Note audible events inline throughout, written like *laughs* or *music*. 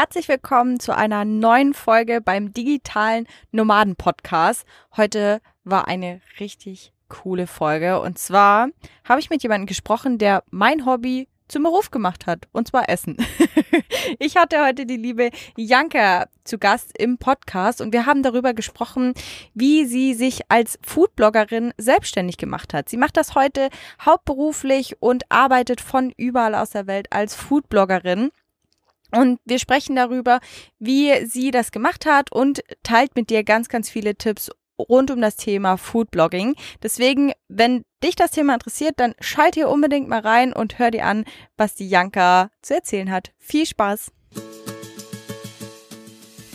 Herzlich willkommen zu einer neuen Folge beim digitalen Nomaden Podcast. Heute war eine richtig coole Folge und zwar habe ich mit jemandem gesprochen, der mein Hobby zum Beruf gemacht hat, und zwar Essen. *laughs* ich hatte heute die liebe Janka zu Gast im Podcast und wir haben darüber gesprochen, wie sie sich als Foodbloggerin selbstständig gemacht hat. Sie macht das heute hauptberuflich und arbeitet von überall aus der Welt als Foodbloggerin. Und wir sprechen darüber, wie sie das gemacht hat und teilt mit dir ganz, ganz viele Tipps rund um das Thema Foodblogging. Deswegen, wenn dich das Thema interessiert, dann schalt hier unbedingt mal rein und hör dir an, was die Janka zu erzählen hat. Viel Spaß!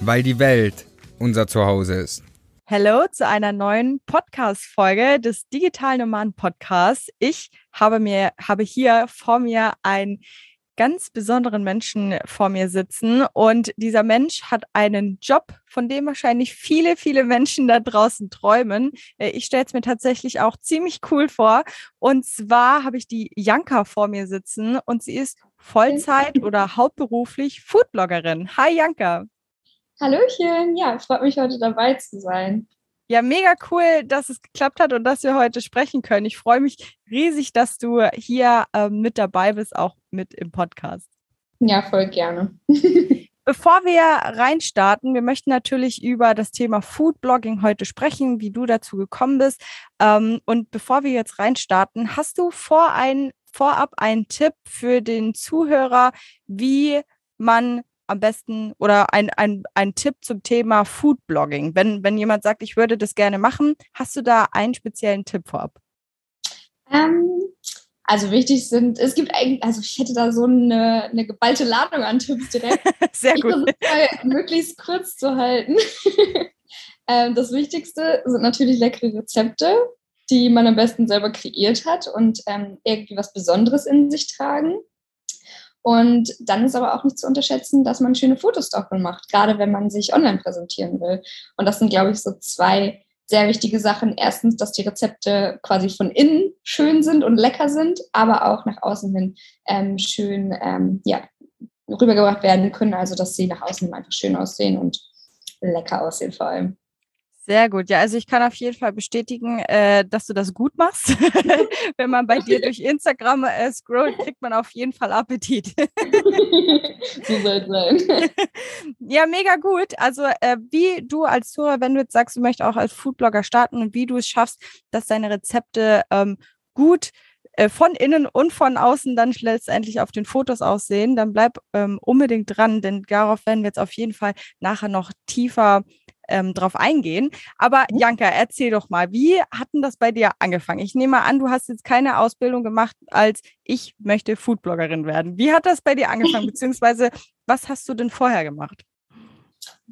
weil die Welt unser Zuhause ist. Hallo zu einer neuen Podcast-Folge des Digital Nomaden Podcasts. Ich habe mir, habe hier vor mir einen ganz besonderen Menschen vor mir sitzen und dieser Mensch hat einen Job, von dem wahrscheinlich viele, viele Menschen da draußen träumen. Äh, ich stelle es mir tatsächlich auch ziemlich cool vor. Und zwar habe ich die Janka vor mir sitzen und sie ist Vollzeit oder hauptberuflich Foodbloggerin. Hi Janka. Hallöchen, ja, freut mich heute dabei zu sein. Ja, mega cool, dass es geklappt hat und dass wir heute sprechen können. Ich freue mich riesig, dass du hier ähm, mit dabei bist, auch mit im Podcast. Ja, voll gerne. *laughs* Bevor wir reinstarten, wir möchten natürlich über das Thema Foodblogging heute sprechen, wie du dazu gekommen bist. Ähm, und bevor wir jetzt reinstarten, hast du vor ein, vorab einen Tipp für den Zuhörer, wie man am besten oder ein, ein, ein Tipp zum Thema Foodblogging? Wenn, wenn jemand sagt, ich würde das gerne machen, hast du da einen speziellen Tipp vorab? Ähm, also wichtig sind, es gibt eigentlich, also ich hätte da so eine, eine geballte Ladung an Tipps direkt. *laughs* Sehr gut. Ich möglichst kurz zu halten. *laughs* ähm, das Wichtigste sind natürlich leckere Rezepte, die man am besten selber kreiert hat und ähm, irgendwie was Besonderes in sich tragen. Und dann ist aber auch nicht zu unterschätzen, dass man schöne Fotos davon macht, gerade wenn man sich online präsentieren will. Und das sind, glaube ich, so zwei sehr wichtige Sachen. Erstens, dass die Rezepte quasi von innen schön sind und lecker sind, aber auch nach außen hin ähm, schön ähm, ja, rübergebracht werden können. Also, dass sie nach außen einfach schön aussehen und lecker aussehen vor allem. Sehr gut. Ja, also ich kann auf jeden Fall bestätigen, äh, dass du das gut machst. *laughs* Wenn man bei dir durch Instagram äh, scrollt, kriegt man auf jeden Fall Appetit. *laughs* so soll es sein. *laughs* ja, mega gut. Also äh, wie du als Zuhörer, wenn du jetzt sagst, du möchtest auch als Foodblogger starten und wie du es schaffst, dass deine Rezepte ähm, gut äh, von innen und von außen dann letztendlich auf den Fotos aussehen, dann bleib ähm, unbedingt dran, denn darauf werden wir jetzt auf jeden Fall nachher noch tiefer ähm, drauf eingehen. Aber mhm. Janka, erzähl doch mal, wie hat denn das bei dir angefangen? Ich nehme an, du hast jetzt keine Ausbildung gemacht als ich möchte Foodbloggerin werden. Wie hat das bei dir angefangen? *laughs* Beziehungsweise, was hast du denn vorher gemacht?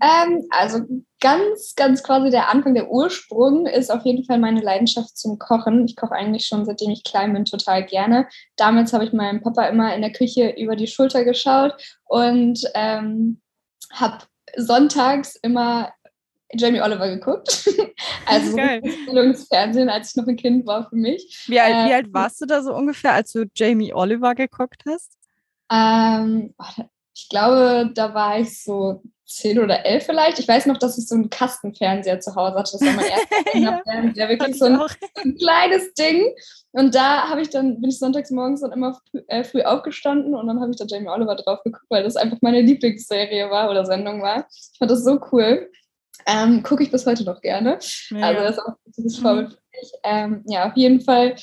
Ähm, also ganz, ganz quasi der Anfang, der Ursprung ist auf jeden Fall meine Leidenschaft zum Kochen. Ich koche eigentlich schon seitdem ich klein bin total gerne. Damals habe ich meinem Papa immer in der Küche über die Schulter geschaut und ähm, habe sonntags immer Jamie Oliver geguckt. *laughs* also Bildungsfernsehen, als ich noch ein Kind war für mich. Wie alt, äh, wie alt warst du da so ungefähr, als du Jamie Oliver geguckt hast? Ähm, ich glaube, da war ich so zehn oder elf vielleicht. Ich weiß noch, dass ich so einen Kastenfernseher zu Hause hatte. Das war mein erster *laughs* ja, Fernseher, wirklich so ein, ein, kleines Ding. Und da habe ich dann, bin ich sonntags morgens dann immer früh, äh, früh aufgestanden und dann habe ich da Jamie Oliver drauf geguckt, weil das einfach meine Lieblingsserie war oder Sendung war. Ich fand das so cool. Ähm, Gucke ich bis heute noch gerne. Ja. Also das ist auch ein gutes Vorbild für mich. Ähm, ja, auf jeden Fall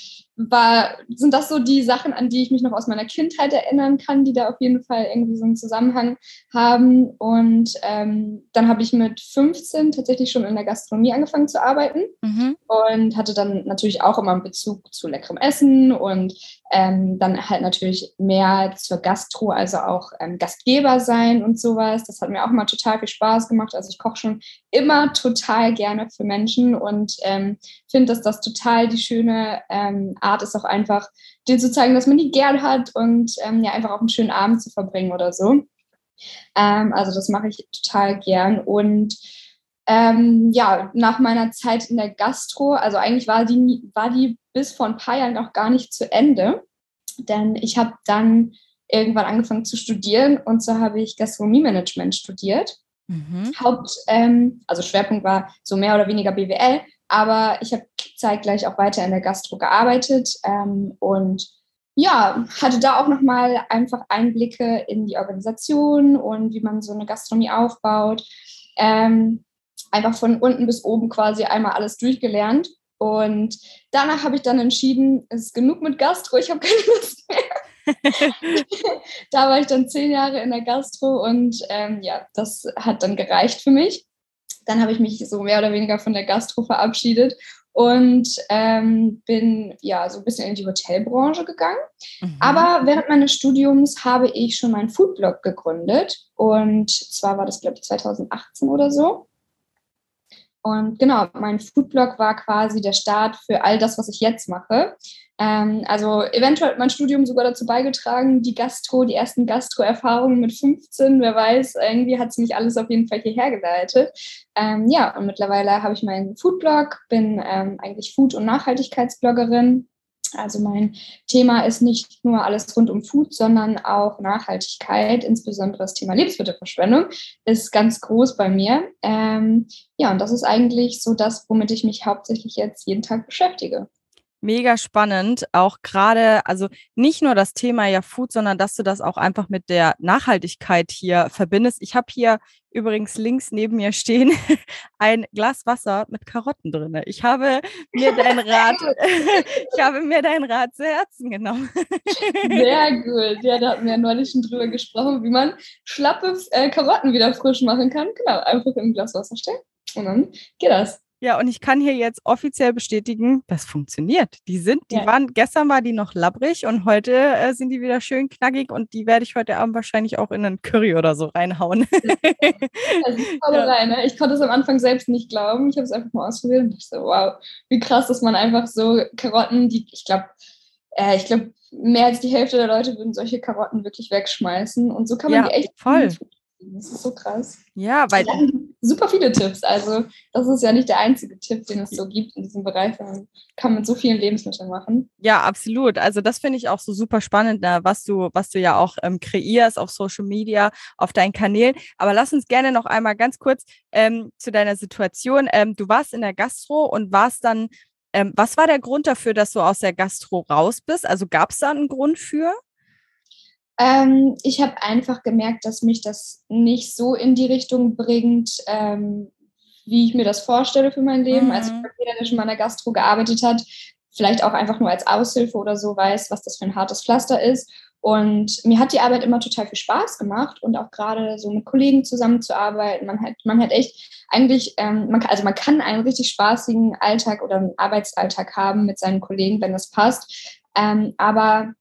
war, sind das so die Sachen, an die ich mich noch aus meiner Kindheit erinnern kann, die da auf jeden Fall irgendwie so einen Zusammenhang haben. Und ähm, dann habe ich mit 15 tatsächlich schon in der Gastronomie angefangen zu arbeiten mhm. und hatte dann natürlich auch immer einen Bezug zu leckerem Essen und ähm, dann halt natürlich mehr zur Gastro, also auch ähm, Gastgeber sein und sowas. Das hat mir auch immer total viel Spaß gemacht. Also ich koche schon immer total gerne für Menschen und ähm, finde, dass das total die schöne ähm, Art ist, auch einfach dir zu zeigen, dass man die gern hat und ähm, ja einfach auch einen schönen Abend zu verbringen oder so. Ähm, also das mache ich total gern und ähm, ja, nach meiner Zeit in der Gastro, also eigentlich war die, war die bis vor ein paar Jahren noch gar nicht zu Ende, denn ich habe dann irgendwann angefangen zu studieren und so habe ich Gastronomie-Management studiert. Mhm. Haupt, ähm, also Schwerpunkt war so mehr oder weniger BWL, aber ich habe zeitgleich auch weiter in der Gastro gearbeitet ähm, und ja, hatte da auch nochmal einfach Einblicke in die Organisation und wie man so eine Gastronomie aufbaut. Ähm, einfach von unten bis oben quasi einmal alles durchgelernt. Und danach habe ich dann entschieden, es ist genug mit Gastro, ich habe keine Lust mehr. *laughs* da war ich dann zehn Jahre in der Gastro und ähm, ja, das hat dann gereicht für mich. Dann habe ich mich so mehr oder weniger von der Gastro verabschiedet und ähm, bin ja so ein bisschen in die Hotelbranche gegangen. Mhm. Aber während meines Studiums habe ich schon meinen Foodblog gegründet und zwar war das, glaube ich, 2018 oder so. Und genau, mein Foodblog war quasi der Start für all das, was ich jetzt mache. Ähm, also eventuell hat mein Studium sogar dazu beigetragen, die Gastro, die ersten Gastro-Erfahrungen mit 15, wer weiß, irgendwie hat es mich alles auf jeden Fall hierher geleitet. Ähm, ja, und mittlerweile habe ich meinen Foodblog, bin ähm, eigentlich Food- und Nachhaltigkeitsbloggerin. Also mein Thema ist nicht nur alles rund um Food, sondern auch Nachhaltigkeit, insbesondere das Thema Lebensmittelverschwendung ist ganz groß bei mir. Ähm, ja, und das ist eigentlich so das, womit ich mich hauptsächlich jetzt jeden Tag beschäftige mega spannend. Auch gerade, also nicht nur das Thema ja Food, sondern dass du das auch einfach mit der Nachhaltigkeit hier verbindest. Ich habe hier übrigens links neben mir stehen *laughs* ein Glas Wasser mit Karotten drin. Ich habe mir *laughs* dein Rat, *laughs* ich habe mir dein Rat zu Herzen genommen. Sehr gut. Ja, da hatten wir ja neulich schon drüber gesprochen, wie man schlappe äh, Karotten wieder frisch machen kann. Genau, einfach im Glas Wasser stellen und dann geht das. Ja, und ich kann hier jetzt offiziell bestätigen, das funktioniert. Die sind, die ja. waren, gestern war die noch labbrig und heute äh, sind die wieder schön knackig und die werde ich heute Abend wahrscheinlich auch in einen Curry oder so reinhauen. Ja, ja. *laughs* rein, ne? Ich konnte es am Anfang selbst nicht glauben. Ich habe es einfach mal ausprobiert und ich so, wow, wie krass, dass man einfach so Karotten, die, ich glaube, äh, ich glaube, mehr als die Hälfte der Leute würden solche Karotten wirklich wegschmeißen. Und so kann man die echt voll. Das ist so krass. Ja, weil. Super viele Tipps. Also, das ist ja nicht der einzige Tipp, den es so gibt in diesem Bereich. Man kann mit so vielen Lebensmitteln machen. Ja, absolut. Also, das finde ich auch so super spannend, ne, was du, was du ja auch ähm, kreierst auf Social Media, auf deinen Kanälen. Aber lass uns gerne noch einmal ganz kurz ähm, zu deiner Situation. Ähm, du warst in der Gastro und warst dann. Ähm, was war der Grund dafür, dass du aus der Gastro raus bist? Also gab es da einen Grund für? Ähm, ich habe einfach gemerkt, dass mich das nicht so in die Richtung bringt, ähm, wie ich mir das vorstelle für mein Leben. Also, mhm. Also jeder, der schon mal in der Gastro gearbeitet hat, vielleicht auch einfach nur als Aushilfe oder so weiß, was das für ein hartes Pflaster ist. Und mir hat die Arbeit immer total viel Spaß gemacht und auch gerade so mit Kollegen zusammenzuarbeiten. Man hat, man hat echt eigentlich, ähm, man, also man kann einen richtig spaßigen Alltag oder einen Arbeitsalltag haben mit seinen Kollegen, wenn das passt. Ähm, aber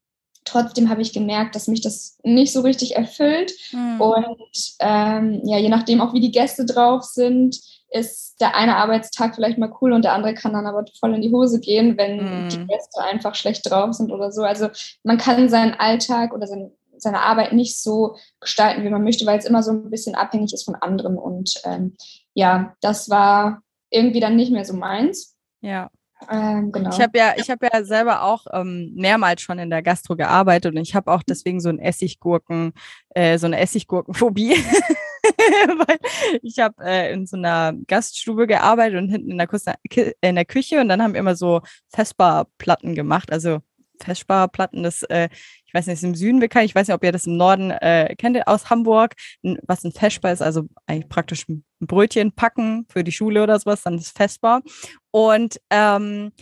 trotzdem habe ich gemerkt, dass mich das nicht so richtig erfüllt. Mhm. Und ähm, ja, je nachdem auch, wie die Gäste drauf sind, ist der eine Arbeitstag vielleicht mal cool und der andere kann dann aber voll in die Hose gehen, wenn mhm. die Gäste einfach schlecht drauf sind oder so. Also man kann seinen Alltag oder sein, seine Arbeit nicht so gestalten, wie man möchte, weil es immer so ein bisschen abhängig ist von anderen. Und ähm, ja, das war irgendwie dann nicht mehr so meins. Ja. Ähm, genau. Ich habe ja, ich habe ja selber auch ähm, mehrmals schon in der Gastro gearbeitet und ich habe auch deswegen so ein Essiggurken, äh, so eine Essiggurkenphobie. *laughs* Weil ich habe äh, in so einer Gaststube gearbeitet und hinten in der, Küche, in der Küche und dann haben wir immer so Festbarplatten gemacht, also Festbarplatten, das, äh, ich weiß nicht, ist im Süden bekannt, ich weiß nicht, ob ihr das im Norden äh, kennt, aus Hamburg, was ein Festbar ist, also eigentlich praktisch ein Brötchen packen für die Schule oder sowas, dann ist Festbar. Und ähm,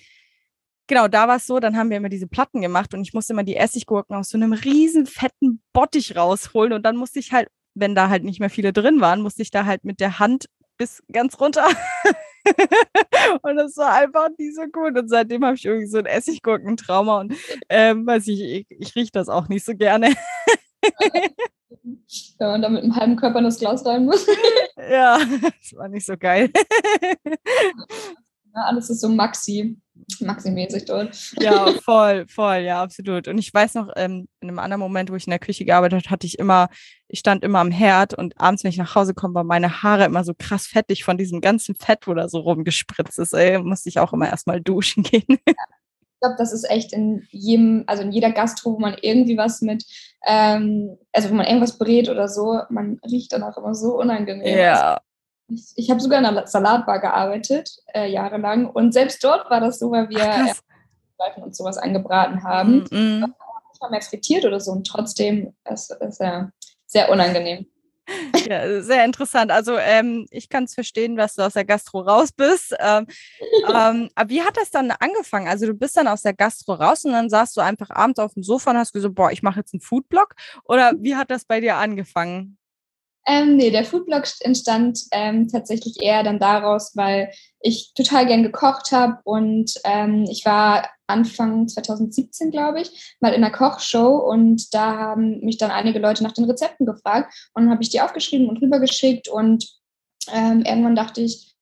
genau, da war es so, dann haben wir immer diese Platten gemacht und ich musste immer die Essiggurken aus so einem riesen fetten Bottich rausholen und dann musste ich halt, wenn da halt nicht mehr viele drin waren, musste ich da halt mit der Hand bis ganz runter. *laughs* *laughs* und das war einfach nicht so gut. Und seitdem habe ich irgendwie so ein Essiggurkentrauma und ähm, weiß ich, ich, ich rieche das auch nicht so gerne. *laughs* Wenn man da mit einem halben Körper in das Glas rein muss. *laughs* ja, das war nicht so geil. Ja, alles ist so Maxi, Maxi-mäßig dort. Ja, *laughs* voll, voll, ja, absolut. Und ich weiß noch, ähm, in einem anderen Moment, wo ich in der Küche gearbeitet habe, hatte ich immer, ich stand immer am Herd und abends, wenn ich nach Hause komme, waren meine Haare immer so krass fettig von diesem ganzen Fett, wo da so rumgespritzt ist. Ey, musste ich auch immer erstmal duschen *laughs* gehen. Ich glaube, das ist echt in jedem, also in jeder Gastro, wo man irgendwie was mit, ähm, also wo man irgendwas brät oder so, man riecht danach immer so unangenehm. Ja. Ich, ich habe sogar in einer Salatbar gearbeitet, äh, jahrelang. Und selbst dort war das so, weil wir Streifen und sowas angebraten haben. Mm -mm. Manchmal mehr frittiert oder so. Und trotzdem ist es ja sehr unangenehm. *laughs* Ja, sehr interessant. Also ähm, ich kann es verstehen, dass du aus der Gastro raus bist. Ähm, *laughs* ähm, aber wie hat das dann angefangen? Also du bist dann aus der Gastro raus und dann saßt du einfach abends auf dem Sofa und hast gesagt, boah, ich mache jetzt einen Foodblog. Oder wie hat das bei dir angefangen? Ähm, nee, der Foodblog entstand ähm, tatsächlich eher dann daraus, weil ich total gern gekocht habe und ähm, ich war Anfang 2017, glaube ich, mal in einer Kochshow und da haben mich dann einige Leute nach den Rezepten gefragt und dann habe ich die aufgeschrieben und rübergeschickt und ähm, irgendwann dachte ich,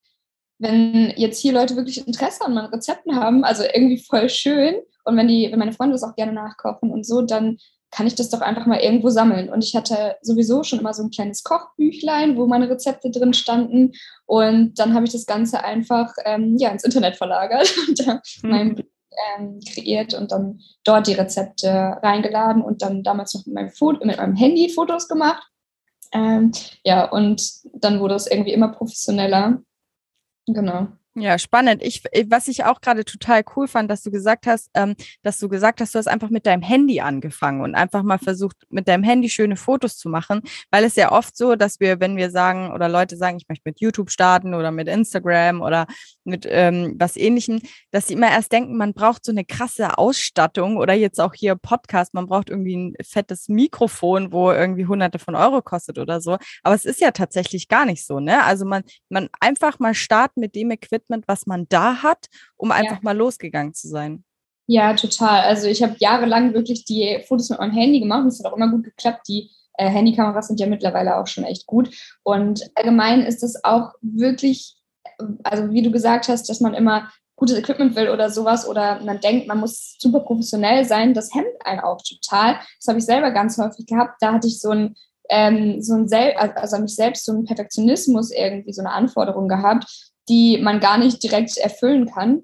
wenn jetzt hier Leute wirklich Interesse an meinen Rezepten haben, also irgendwie voll schön und wenn die, wenn meine Freunde das auch gerne nachkochen und so, dann kann ich das doch einfach mal irgendwo sammeln. Und ich hatte sowieso schon immer so ein kleines Kochbüchlein, wo meine Rezepte drin standen. Und dann habe ich das Ganze einfach ähm, ja, ins Internet verlagert *laughs* und da Mhm. mein Blog ähm, kreiert und dann dort die Rezepte reingeladen und dann damals noch mit meinem, Foto, mit meinem Handy Fotos gemacht. Ähm, ja, und dann wurde es irgendwie immer professioneller. Genau. Ja, spannend. Ich, was ich auch gerade total cool fand, dass du gesagt hast, ähm, dass du gesagt hast, du hast einfach mit deinem Handy angefangen und einfach mal versucht, mit deinem Handy schöne Fotos zu machen, weil es ja oft so, dass wir, wenn wir sagen oder Leute sagen, ich möchte mit YouTube starten oder mit Instagram oder mit ähm, was ähnlichem, dass sie immer erst denken, man braucht so eine krasse Ausstattung oder jetzt auch hier Podcast, man braucht irgendwie ein fettes Mikrofon, wo irgendwie hunderte von Euro kostet oder so. Aber es ist ja tatsächlich gar nicht so, ne? Also man, man einfach mal starten mit dem Equipment, was man da hat, um einfach mal losgegangen zu sein. Ja, total. Also ich habe jahrelang wirklich die Fotos mit meinem Handy gemacht und es hat auch immer gut geklappt. Die äh, Handykameras sind ja mittlerweile auch schon echt gut. Und allgemein ist es auch wirklich, also wie du gesagt hast, dass man immer gutes Equipment will oder sowas oder man denkt, man muss super professionell sein, das hemmt einen auch total. Das habe ich selber ganz häufig gehabt. Da hatte ich so ein ähm, so ein Sel also an mich selbst so einen Perfektionismus irgendwie so eine Anforderung gehabt, die man gar nicht direkt erfüllen kann.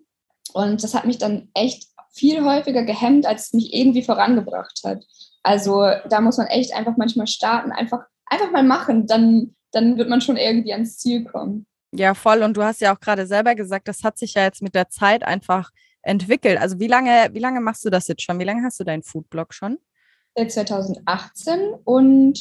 Und das hat mich dann echt viel häufiger gehemmt, als es mich irgendwie vorangebracht hat. Also da muss man echt einfach manchmal starten, einfach, einfach mal machen, dann, dann wird man schon irgendwie ans Ziel kommen. Ja, voll. Und du hast ja auch gerade selber gesagt, das hat sich ja jetzt mit der Zeit einfach entwickelt. Also wie lange, wie lange machst du das jetzt schon? Wie lange hast du deinen Foodblog schon? Seit 2018 und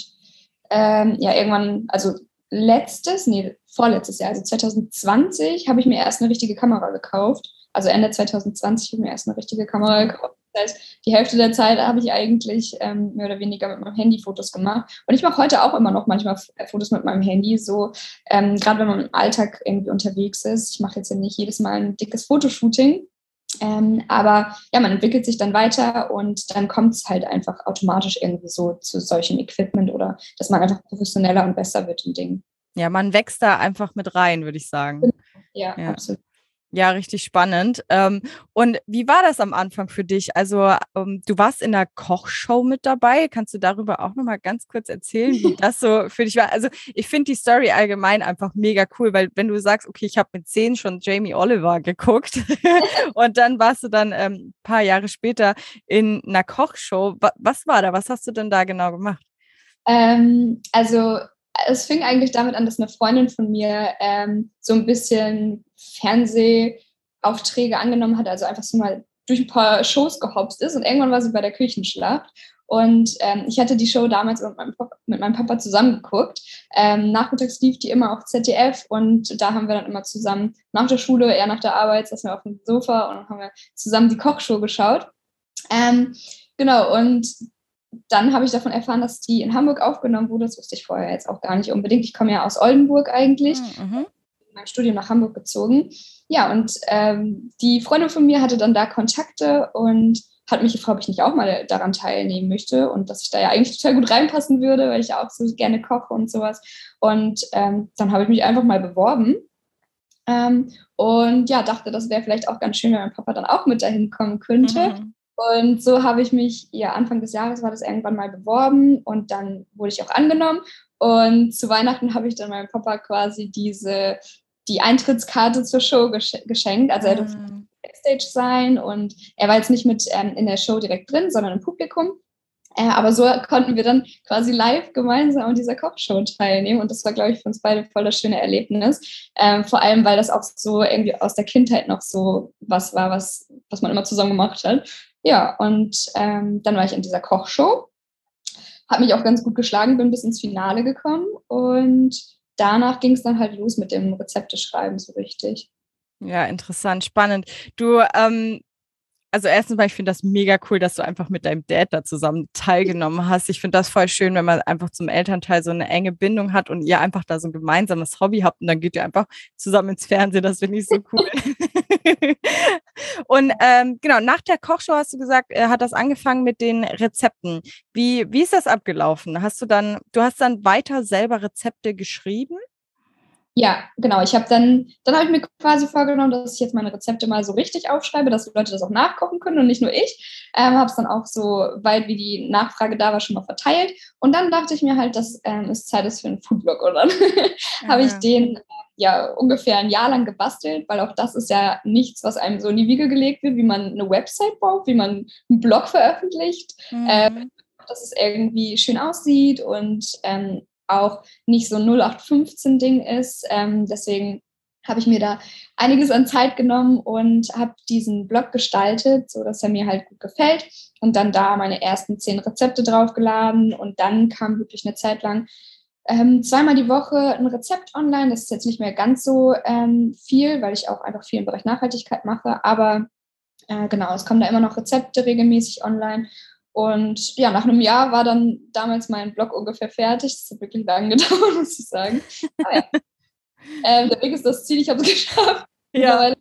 ähm, ja, irgendwann, also letztes, nee, vorletztes Jahr, also 2020, habe ich mir erst eine richtige Kamera gekauft. Also Ende 2020 habe ich mir erst eine richtige Kamera gekauft. Das heißt, die Hälfte der Zeit habe ich eigentlich ähm, mehr oder weniger mit meinem Handy Fotos gemacht. Und ich mache heute auch immer noch manchmal Fotos mit meinem Handy, so ähm, gerade wenn man im Alltag irgendwie unterwegs ist. Ich mache jetzt ja nicht jedes Mal ein dickes Fotoshooting, ähm, aber ja, man entwickelt sich dann weiter und dann kommt es halt einfach automatisch irgendwie so zu solchem Equipment oder dass man einfach professioneller und besser wird im Ding. Ja, man wächst da einfach mit rein, würde ich sagen. Ja, Ja. absolut. Ja, richtig spannend. Ähm, und wie war das am Anfang für dich? Also ähm, du warst in der Kochshow mit dabei. Kannst du darüber auch noch mal ganz kurz erzählen, wie *laughs* das so für dich war? Also ich finde die Story allgemein einfach mega cool, weil wenn du sagst, okay, ich habe mit zehn schon Jamie Oliver geguckt *laughs* und dann warst du dann ähm, ein paar Jahre später in einer Kochshow. Wa was war da? Was hast du denn da genau gemacht? Ähm, also es fing eigentlich damit an, dass eine Freundin von mir ähm, so ein bisschen Fernsehaufträge angenommen hat, also einfach so mal durch ein paar Shows gehopst ist und irgendwann war sie bei der Küchenschlacht Und ähm, ich hatte die Show damals mit meinem Papa, mit meinem Papa zusammen geguckt. Ähm, nachmittags lief die immer auf ZDF und da haben wir dann immer zusammen nach der Schule, eher nach der Arbeit, saßen wir auf dem Sofa und haben wir zusammen die Kochshow geschaut. Ähm, genau, und dann habe ich davon erfahren, dass die in Hamburg aufgenommen wurde. Das wusste ich vorher jetzt auch gar nicht unbedingt. Ich komme ja aus Oldenburg eigentlich. Ah, mhm. Mein Studium nach Hamburg gezogen. Ja, und ähm, die Freundin von mir hatte dann da Kontakte und hat mich gefragt, ob ich nicht auch mal daran teilnehmen möchte und dass ich da ja eigentlich total gut reinpassen würde, weil ich ja auch so gerne koche und sowas. Und ähm, dann habe ich mich einfach mal beworben. Ähm, und ja, dachte, das wäre vielleicht auch ganz schön, wenn mein Papa dann auch mit dahin kommen könnte. Mhm. Und so habe ich mich, ja, Anfang des Jahres war das irgendwann mal beworben und dann wurde ich auch angenommen. Und zu Weihnachten habe ich dann meinem Papa quasi diese, die Eintrittskarte zur Show geschenkt. Also er durfte mhm. Backstage sein und er war jetzt nicht mit ähm, in der Show direkt drin, sondern im Publikum. Äh, aber so konnten wir dann quasi live gemeinsam an dieser Kochshow teilnehmen. Und das war, glaube ich, für uns beide voll das schöne Erlebnis. Ähm, vor allem, weil das auch so irgendwie aus der Kindheit noch so was war, was, was man immer zusammen gemacht hat. Ja, und ähm, dann war ich in dieser Kochshow, habe mich auch ganz gut geschlagen, bin bis ins Finale gekommen und danach ging es dann halt los mit dem Rezepte schreiben so richtig. Ja, interessant, spannend. Du ähm, also erstens mal, ich finde das mega cool, dass du einfach mit deinem Dad da zusammen teilgenommen hast. Ich finde das voll schön, wenn man einfach zum Elternteil so eine enge Bindung hat und ihr einfach da so ein gemeinsames Hobby habt und dann geht ihr einfach zusammen ins Fernsehen. Das finde ich so cool. *laughs* *laughs* und ähm, genau, nach der Kochshow hast du gesagt, äh, hat das angefangen mit den Rezepten. Wie, wie ist das abgelaufen? Hast du dann, du hast dann weiter selber Rezepte geschrieben? Ja, genau. Ich habe dann, dann habe ich mir quasi vorgenommen, dass ich jetzt meine Rezepte mal so richtig aufschreibe, dass die Leute das auch nachkochen können und nicht nur ich. Ähm, habe es dann auch so weit, wie die Nachfrage da war, schon mal verteilt. Und dann dachte ich mir halt, dass ähm, es Zeit ist für einen Foodblog. Und *laughs* dann habe ich den ja ungefähr ein Jahr lang gebastelt, weil auch das ist ja nichts, was einem so in die Wiege gelegt wird, wie man eine Website baut, wie man einen Blog veröffentlicht. Mhm. Ähm, dass es irgendwie schön aussieht und ähm, auch nicht so ein 0815-Ding ist. Ähm, deswegen habe ich mir da einiges an Zeit genommen und habe diesen Blog gestaltet, so dass er mir halt gut gefällt und dann da meine ersten zehn Rezepte draufgeladen und dann kam wirklich eine Zeit lang ähm, zweimal die Woche ein Rezept online. Das ist jetzt nicht mehr ganz so ähm, viel, weil ich auch einfach viel im Bereich Nachhaltigkeit mache, aber äh, genau, es kommen da immer noch Rezepte regelmäßig online und ja, nach einem Jahr war dann damals mein Blog ungefähr fertig. Das hat wirklich lange *laughs* gedauert, muss ich sagen. Aber ja. *laughs* ähm, der Weg ist das Ziel, ich habe es *laughs* geschafft. Ja.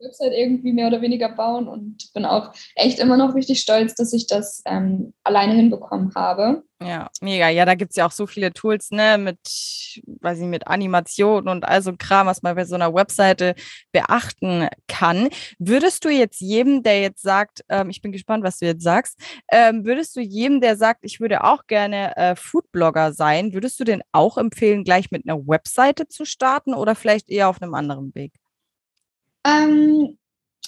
Website irgendwie mehr oder weniger bauen und bin auch echt immer noch richtig stolz, dass ich das ähm, alleine hinbekommen habe. Ja, mega. Ja, da gibt es ja auch so viele Tools, ne, mit, weiß ich, mit Animationen und all so Kram, was man bei so einer Webseite beachten kann. Würdest du jetzt jedem, der jetzt sagt, ähm, ich bin gespannt, was du jetzt sagst, ähm, würdest du jedem, der sagt, ich würde auch gerne äh, Foodblogger sein, würdest du den auch empfehlen, gleich mit einer Webseite zu starten oder vielleicht eher auf einem anderen Weg? Ähm,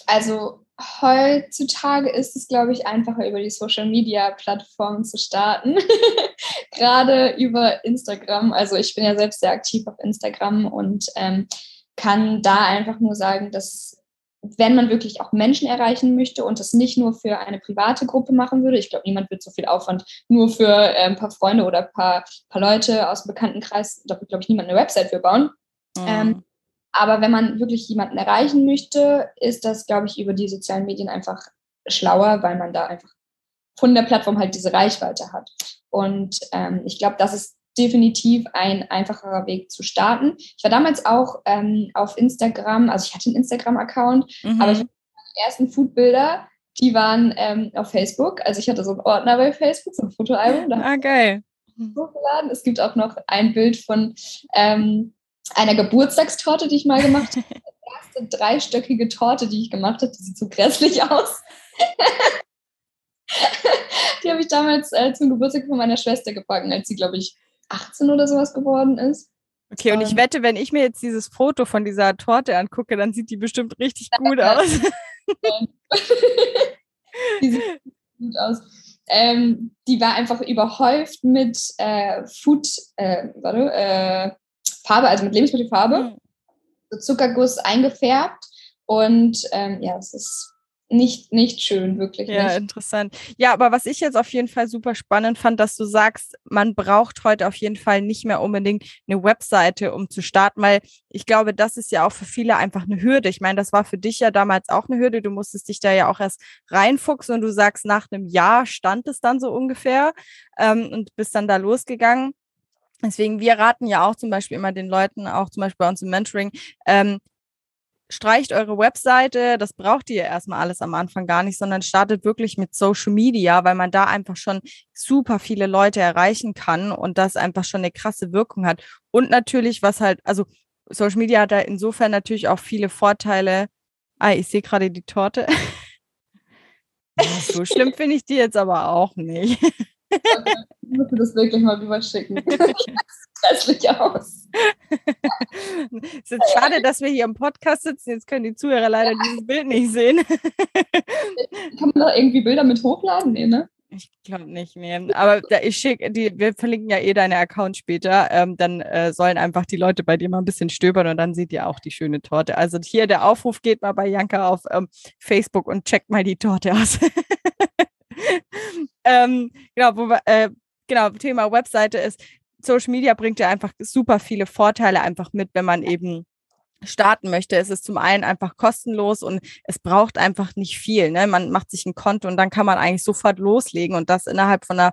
also heutzutage ist es, glaube ich, einfacher über die Social-Media-Plattformen zu starten. *laughs* Gerade über Instagram. Also ich bin ja selbst sehr aktiv auf Instagram und ähm, kann da einfach nur sagen, dass wenn man wirklich auch Menschen erreichen möchte und das nicht nur für eine private Gruppe machen würde, ich glaube, niemand wird so viel Aufwand nur für ein paar Freunde oder ein paar, paar Leute aus dem Bekanntenkreis, da wird, glaube ich, niemand eine Website für bauen. Mhm. Ähm, aber wenn man wirklich jemanden erreichen möchte, ist das, glaube ich, über die sozialen Medien einfach schlauer, weil man da einfach von der Plattform halt diese Reichweite hat. Und ähm, ich glaube, das ist definitiv ein einfacherer Weg zu starten. Ich war damals auch ähm, auf Instagram, also ich hatte einen Instagram-Account, mhm. aber ich meine ersten Foodbilder, die waren ähm, auf Facebook. Also ich hatte so einen Ordner bei Facebook, so ein Fotoalbum. Da ah, geil. Hochgeladen. Es gibt auch noch ein Bild von ähm, einer Geburtstagstorte, die ich mal gemacht habe. *laughs* Die erste dreistöckige Torte, die ich gemacht habe, die sieht so grässlich aus. *laughs* die habe ich damals äh, zum Geburtstag von meiner Schwester gebacken, als sie, glaube ich, 18 oder sowas geworden ist. Okay, und ich wette, wenn ich mir jetzt dieses Foto von dieser Torte angucke, dann sieht die bestimmt richtig gut aus. *laughs* die sieht gut aus. Ähm, die war einfach überhäuft mit äh, Food, äh, warte, äh, Farbe, also mit Lebensmittelfarbe, mhm. so Zuckerguss eingefärbt. Und ähm, ja, es ist nicht, nicht schön, wirklich. Ja, nicht. interessant. Ja, aber was ich jetzt auf jeden Fall super spannend fand, dass du sagst, man braucht heute auf jeden Fall nicht mehr unbedingt eine Webseite, um zu starten, weil ich glaube, das ist ja auch für viele einfach eine Hürde. Ich meine, das war für dich ja damals auch eine Hürde. Du musstest dich da ja auch erst reinfuchsen und du sagst, nach einem Jahr stand es dann so ungefähr ähm, und bist dann da losgegangen. Deswegen, wir raten ja auch zum Beispiel immer den Leuten, auch zum Beispiel bei uns im Mentoring, ähm, streicht eure Webseite, das braucht ihr erstmal alles am Anfang gar nicht, sondern startet wirklich mit Social Media, weil man da einfach schon super viele Leute erreichen kann und das einfach schon eine krasse Wirkung hat. Und natürlich, was halt, also Social Media hat da insofern natürlich auch viele Vorteile. Ah, ich sehe gerade die Torte. so *laughs* schlimm finde ich die jetzt aber auch nicht. Ich muss das wirklich mal rüberschicken. *laughs* Hässlich aus. es ist schade, dass wir hier im Podcast sitzen. Jetzt können die Zuhörer leider dieses Bild nicht sehen. Kann man da irgendwie Bilder mit hochladen? Nee, ne? Ich glaube nicht, nee. Aber da, ich schicke, die, wir verlinken ja eh deine Account später. Ähm, dann äh, sollen einfach die Leute bei dir mal ein bisschen stöbern und dann seht ihr auch die schöne Torte. Also hier der Aufruf geht mal bei Janka auf ähm, Facebook und checkt mal die Torte aus. *laughs* *laughs* ähm, genau, wo äh, genau, Thema Webseite ist, Social Media bringt ja einfach super viele Vorteile einfach mit, wenn man eben starten möchte. Es ist zum einen einfach kostenlos und es braucht einfach nicht viel. Ne? Man macht sich ein Konto und dann kann man eigentlich sofort loslegen und das innerhalb von einer,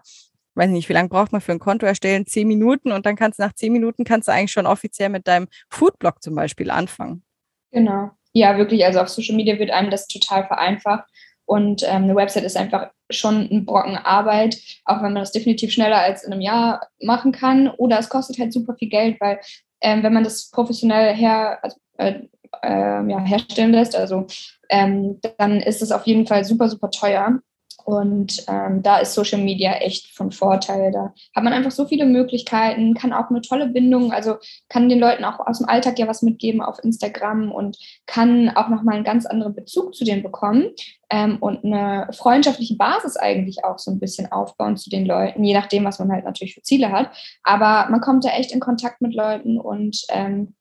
weiß nicht, wie lange braucht man für ein Konto erstellen? Zehn Minuten und dann kannst du nach zehn Minuten kannst du eigentlich schon offiziell mit deinem Foodblog zum Beispiel anfangen. Genau. Ja, wirklich. Also auf Social Media wird einem das total vereinfacht. Und ähm, eine Website ist einfach schon ein Brocken Arbeit, auch wenn man das definitiv schneller als in einem Jahr machen kann. Oder es kostet halt super viel Geld, weil ähm, wenn man das professionell her, also, äh, äh, ja, herstellen lässt, also ähm, dann ist es auf jeden Fall super, super teuer. Und ähm, da ist Social Media echt von Vorteil. Da hat man einfach so viele Möglichkeiten, kann auch eine tolle Bindung, also kann den Leuten auch aus dem Alltag ja was mitgeben auf Instagram und kann auch nochmal einen ganz anderen Bezug zu denen bekommen ähm, und eine freundschaftliche Basis eigentlich auch so ein bisschen aufbauen zu den Leuten, je nachdem, was man halt natürlich für Ziele hat. Aber man kommt da echt in Kontakt mit Leuten und ähm,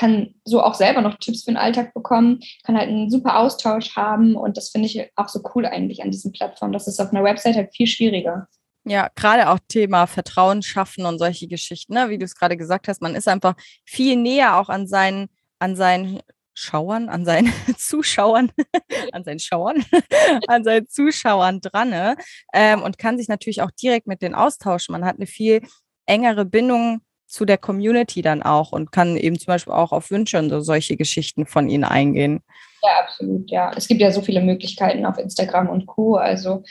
kann so auch selber noch Tipps für den Alltag bekommen, kann halt einen super Austausch haben und das finde ich auch so cool eigentlich an diesen Plattformen. Das ist auf einer Website halt viel schwieriger. Ja, gerade auch Thema Vertrauen schaffen und solche Geschichten, ne? wie du es gerade gesagt hast, man ist einfach viel näher auch an seinen, an seinen Schauern, an seinen *laughs* Zuschauern, *laughs* an seinen Schauern, *laughs* an seinen Zuschauern dran ne? ähm, und kann sich natürlich auch direkt mit denen austauschen. Man hat eine viel engere Bindung zu der Community dann auch und kann eben zum Beispiel auch auf Wünsche und so solche Geschichten von ihnen eingehen. Ja, absolut, ja. Es gibt ja so viele Möglichkeiten auf Instagram und Co. Also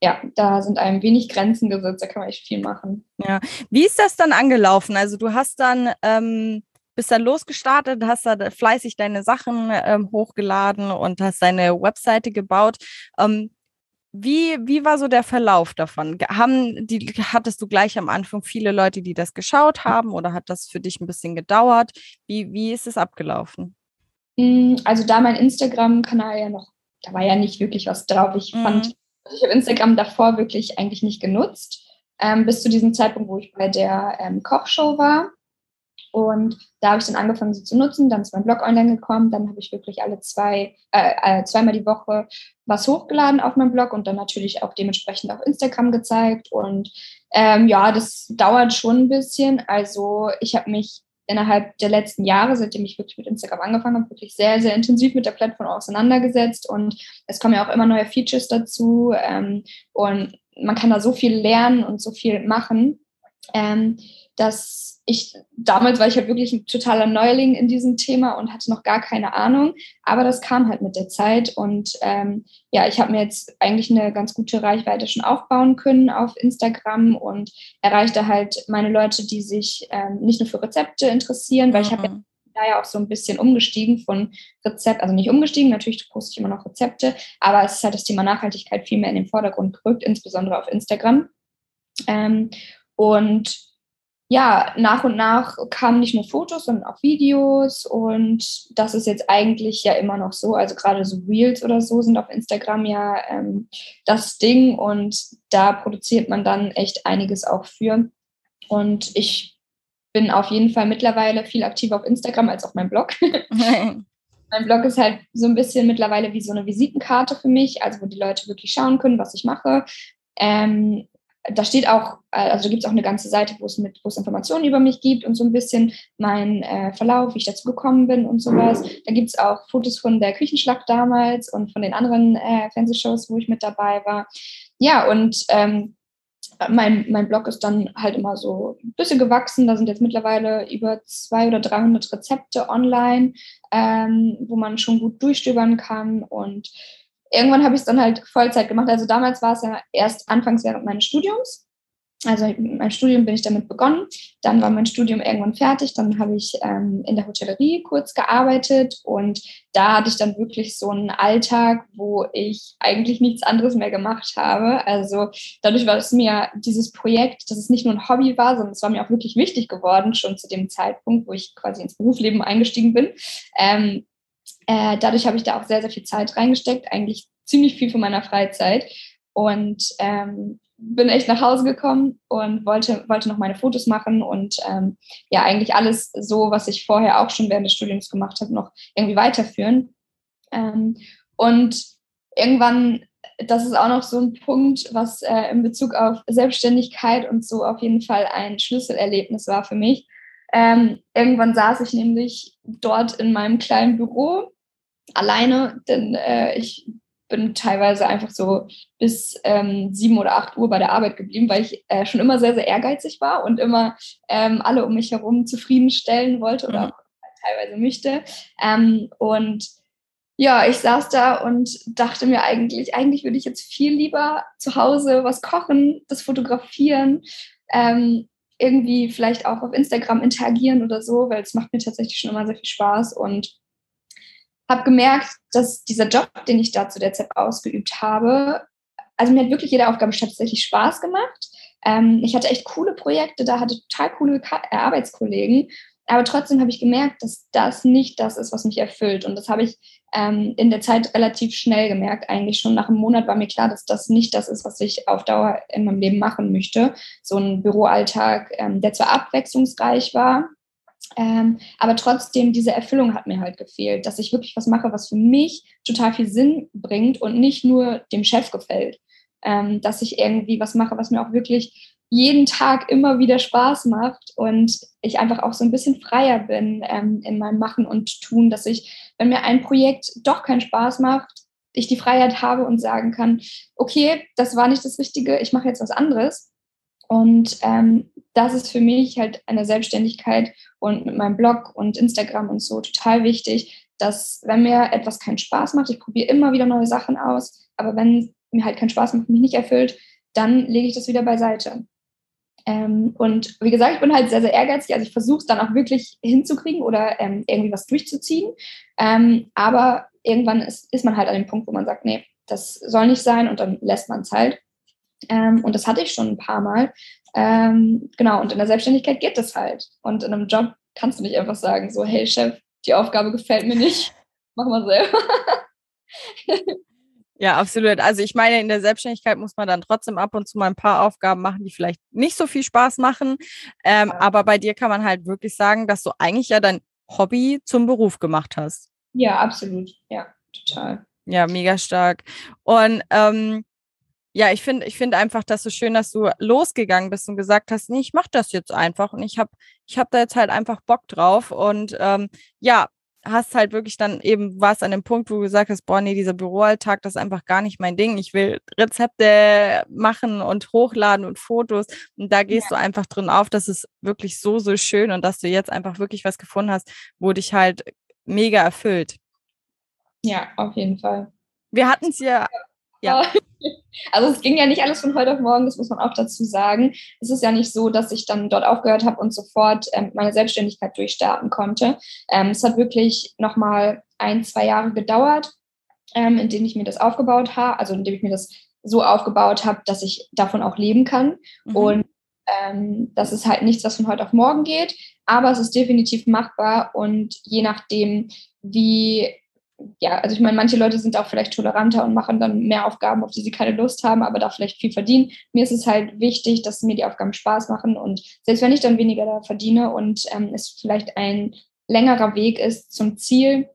ja, da sind einem wenig Grenzen gesetzt, da kann man echt viel machen. Ja. Wie ist das dann angelaufen? Also du hast dann, ähm, bist dann losgestartet, hast da fleißig deine Sachen ähm, hochgeladen und hast deine Webseite gebaut. Ähm, wie, wie war so der Verlauf davon? Haben die, hattest du gleich am Anfang viele Leute, die das geschaut haben oder hat das für dich ein bisschen gedauert? Wie, wie ist es abgelaufen? Hm, also da mein Instagram-Kanal ja noch, da war ja nicht wirklich was drauf. Ich mhm. fand, ich habe Instagram davor wirklich eigentlich nicht genutzt, ähm, bis zu diesem Zeitpunkt, wo ich bei der ähm, Kochshow war. Und da habe ich dann angefangen, sie zu nutzen. Dann ist mein Blog online gekommen. Dann habe ich wirklich alle zwei, äh, äh, zweimal die Woche was hochgeladen auf meinem Blog und dann natürlich auch dementsprechend auf Instagram gezeigt. Und ähm, ja, das dauert schon ein bisschen. Also ich habe mich innerhalb der letzten Jahre, seitdem ich wirklich mit Instagram angefangen habe, wirklich sehr, sehr intensiv mit der Plattform auseinandergesetzt. Und es kommen ja auch immer neue Features dazu. Ähm, und man kann da so viel lernen und so viel machen, ähm, dass ich, damals war ich halt wirklich ein totaler Neuling in diesem Thema und hatte noch gar keine Ahnung, aber das kam halt mit der Zeit und ähm, ja, ich habe mir jetzt eigentlich eine ganz gute Reichweite schon aufbauen können auf Instagram und erreichte halt meine Leute, die sich ähm, nicht nur für Rezepte interessieren, weil mhm. ich habe ja da ja auch so ein bisschen umgestiegen von Rezept, also nicht umgestiegen, natürlich poste ich immer noch Rezepte, aber es ist halt das Thema Nachhaltigkeit viel mehr in den Vordergrund gerückt, insbesondere auf Instagram. Ähm, und ja, nach und nach kamen nicht nur Fotos, sondern auch Videos und das ist jetzt eigentlich ja immer noch so. Also gerade so Reels oder so sind auf Instagram ja ähm, das Ding und da produziert man dann echt einiges auch für. Und ich bin auf jeden Fall mittlerweile viel aktiver auf Instagram als auf meinem Blog. *laughs* *laughs* Mein Blog ist halt so ein bisschen mittlerweile wie so eine Visitenkarte für mich, also wo die Leute wirklich schauen können, was ich mache. Ähm, da steht auch, äh, also da gibt es auch eine ganze Seite, wo es mit wo es Informationen über mich gibt und so ein bisschen mein äh, Verlauf, wie ich dazu gekommen bin und sowas. Da gibt es auch Fotos von der Küchenschlacht damals und von den anderen äh, Fernsehshows, wo ich mit dabei war. Ja, und ähm, mein, mein Blog ist dann halt immer so ein bisschen gewachsen. Da sind jetzt mittlerweile über 200 oder 300 Rezepte online, ähm, wo man schon gut durchstöbern kann. Und irgendwann habe ich es dann halt Vollzeit gemacht. Also damals war es ja erst anfangs während meines Studiums. Also meinem Studium bin ich damit begonnen. Dann war mein Studium irgendwann fertig. Dann habe ich ähm, in der Hotellerie kurz gearbeitet und da hatte ich dann wirklich so einen Alltag, wo ich eigentlich nichts anderes mehr gemacht habe. Also dadurch war es mir dieses Projekt, dass es nicht nur ein Hobby war, sondern es war mir auch wirklich wichtig geworden, schon zu dem Zeitpunkt, wo ich quasi ins Berufsleben eingestiegen bin. Ähm, äh, dadurch habe ich da auch sehr, sehr viel Zeit reingesteckt, eigentlich ziemlich viel von meiner Freizeit. Und ähm, bin echt nach Hause gekommen und wollte, wollte noch meine Fotos machen und ähm, ja, eigentlich alles so, was ich vorher auch schon während des Studiums gemacht habe, noch irgendwie weiterführen. Ähm, und irgendwann, das ist auch noch so ein Punkt, was äh, in Bezug auf Selbstständigkeit und so auf jeden Fall ein Schlüsselerlebnis war für mich. Ähm, irgendwann saß ich nämlich dort in meinem kleinen Büro alleine, denn äh, ich bin teilweise einfach so bis ähm, sieben oder acht Uhr bei der Arbeit geblieben, weil ich äh, schon immer sehr, sehr ehrgeizig war und immer ähm, alle um mich herum zufriedenstellen wollte oder mhm. auch teilweise möchte. Ähm, und ja, ich saß da und dachte mir eigentlich, eigentlich würde ich jetzt viel lieber zu Hause was kochen, das fotografieren, ähm, irgendwie vielleicht auch auf Instagram interagieren oder so, weil es macht mir tatsächlich schon immer sehr viel Spaß und habe gemerkt, dass dieser Job, den ich da zu der Zeit ausgeübt habe, also mir hat wirklich jede Aufgabe tatsächlich Spaß gemacht. Ähm, ich hatte echt coole Projekte, da hatte total coole Ka äh, Arbeitskollegen, aber trotzdem habe ich gemerkt, dass das nicht das ist, was mich erfüllt. Und das habe ich ähm, in der Zeit relativ schnell gemerkt. Eigentlich schon nach einem Monat war mir klar, dass das nicht das ist, was ich auf Dauer in meinem Leben machen möchte. So ein Büroalltag, ähm, der zwar abwechslungsreich war, ähm, aber trotzdem, diese Erfüllung hat mir halt gefehlt, dass ich wirklich was mache, was für mich total viel Sinn bringt und nicht nur dem Chef gefällt. Ähm, dass ich irgendwie was mache, was mir auch wirklich jeden Tag immer wieder Spaß macht und ich einfach auch so ein bisschen freier bin ähm, in meinem Machen und Tun, dass ich, wenn mir ein Projekt doch keinen Spaß macht, ich die Freiheit habe und sagen kann, okay, das war nicht das Richtige, ich mache jetzt was anderes. Und ähm, das ist für mich halt eine Selbstständigkeit und mit meinem Blog und Instagram und so total wichtig, dass wenn mir etwas keinen Spaß macht, ich probiere immer wieder neue Sachen aus, aber wenn mir halt keinen Spaß macht, mich nicht erfüllt, dann lege ich das wieder beiseite. Ähm, und wie gesagt, ich bin halt sehr, sehr ehrgeizig. Also ich versuche es dann auch wirklich hinzukriegen oder ähm, irgendwie was durchzuziehen. Ähm, aber irgendwann ist, ist man halt an dem Punkt, wo man sagt, nee, das soll nicht sein und dann lässt man es halt. Ähm, und das hatte ich schon ein paar Mal. Ähm, genau, und in der Selbstständigkeit geht das halt. Und in einem Job kannst du nicht einfach sagen, so, hey Chef, die Aufgabe gefällt mir nicht, *laughs* mach mal selber. *laughs* Ja, absolut. Also ich meine, in der Selbstständigkeit muss man dann trotzdem ab und zu mal ein paar Aufgaben machen, die vielleicht nicht so viel Spaß machen. Ähm, ja. Aber bei dir kann man halt wirklich sagen, dass du eigentlich ja dein Hobby zum Beruf gemacht hast. Ja, absolut. Ja, total. Ja, mega stark. Und ähm, ja, ich finde ich finde einfach, dass so schön, dass du losgegangen bist und gesagt hast, nee, ich mache das jetzt einfach und ich habe ich hab da jetzt halt einfach Bock drauf und ähm, ja, hast halt wirklich dann eben, warst an dem Punkt, wo du gesagt hast, boah, nee, dieser Büroalltag, das ist einfach gar nicht mein Ding. Ich will Rezepte machen und hochladen und Fotos. Und da gehst ja. du einfach drin auf. Das ist wirklich so, so schön und dass du jetzt einfach wirklich was gefunden hast, wo dich halt mega erfüllt. Ja, auf jeden Fall. Wir hatten es ja ja. *laughs* Also es ging ja nicht alles von heute auf morgen, das muss man auch dazu sagen. Es ist ja nicht so, dass ich dann dort aufgehört habe und sofort ähm, meine Selbstständigkeit durchstarten konnte. Ähm, es hat wirklich nochmal ein, zwei Jahre gedauert, ähm, in denen ich mir das aufgebaut habe, also in dem ich mir das so aufgebaut habe, dass ich davon auch leben kann. Mhm. Und ähm, das ist halt nichts, was von heute auf morgen geht, aber es ist definitiv machbar und je nachdem, wie ja, also ich meine, manche Leute sind auch vielleicht toleranter und machen dann mehr Aufgaben, auf die sie keine Lust haben, aber da vielleicht viel verdienen. Mir ist es halt wichtig, dass mir die Aufgaben Spaß machen und selbst wenn ich dann weniger da verdiene und ähm, es vielleicht ein längerer Weg ist zum Ziel,